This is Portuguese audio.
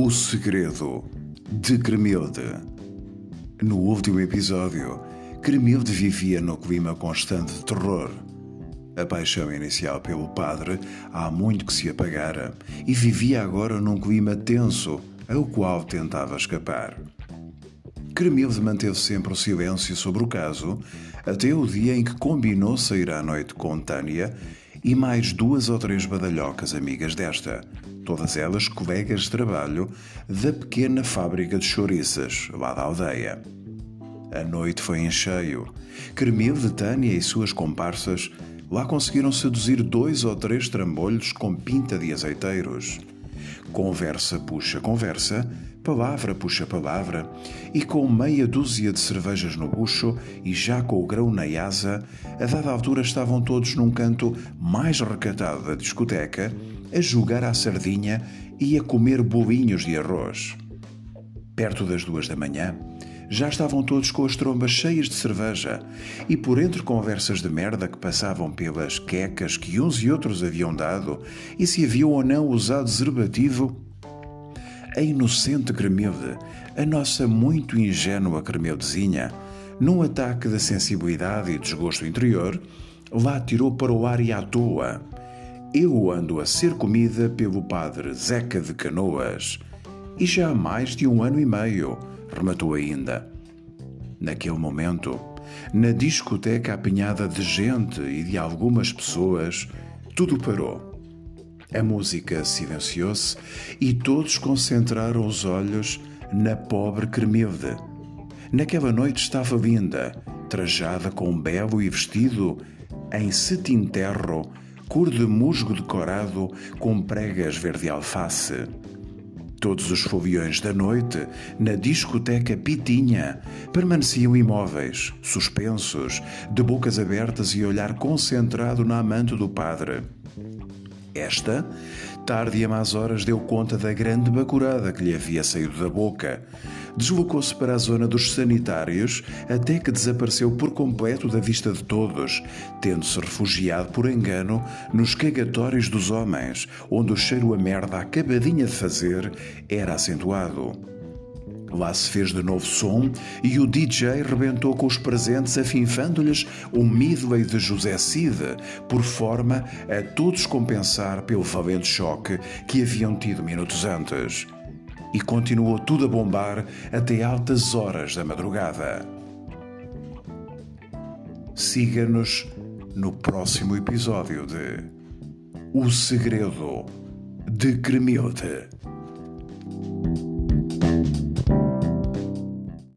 O Segredo de Cremilde. No último episódio, Cremilde vivia no clima constante de terror. A paixão inicial pelo padre há muito que se apagara e vivia agora num clima tenso, ao qual tentava escapar. Cremilde manteve sempre o silêncio sobre o caso, até o dia em que combinou sair à noite com Tânia e mais duas ou três badalhocas amigas desta, todas elas colegas de trabalho da pequena fábrica de chouriças, lá da aldeia. A noite foi em cheio. Cremilde, Tânia e suas comparsas lá conseguiram seduzir dois ou três trambolhos com pinta de azeiteiros. Conversa puxa conversa, palavra puxa palavra, e com meia dúzia de cervejas no bucho e já com o grão na asa, a dada altura estavam todos num canto mais recatado da discoteca, a jogar à sardinha e a comer bolinhos de arroz. Perto das duas da manhã, já estavam todos com as trombas cheias de cerveja e por entre conversas de merda que passavam pelas quecas que uns e outros haviam dado e se haviam ou não usado deservativo, a inocente Cremilde, a nossa muito ingênua Cremildezinha, num ataque de sensibilidade e desgosto interior, lá tirou para o ar e à toa. Eu ando a ser comida pelo padre Zeca de Canoas e já há mais de um ano e meio rematou ainda. Naquele momento, na discoteca apinhada de gente e de algumas pessoas, tudo parou. A música silenciou-se e todos concentraram os olhos na pobre Cremilde. Naquela noite estava linda, trajada com um belo e vestido em cetim terro, cor de musgo decorado com pregas verde alface. Todos os foviões da noite, na discoteca Pitinha, permaneciam imóveis, suspensos, de bocas abertas e olhar concentrado na amante do padre. Esta, tarde e a más horas, deu conta da grande bacurada que lhe havia saído da boca. Deslocou-se para a zona dos sanitários até que desapareceu por completo da vista de todos, tendo-se refugiado por engano nos cagatórios dos homens, onde o cheiro a merda acabadinha de fazer era acentuado. Lá se fez de novo som e o DJ rebentou com os presentes afinfando-lhes um midway de José Cid, por forma a todos compensar pelo valente choque que haviam tido minutos antes. E continuou tudo a bombar até altas horas da madrugada. Siga-nos no próximo episódio de O Segredo de Cremilde.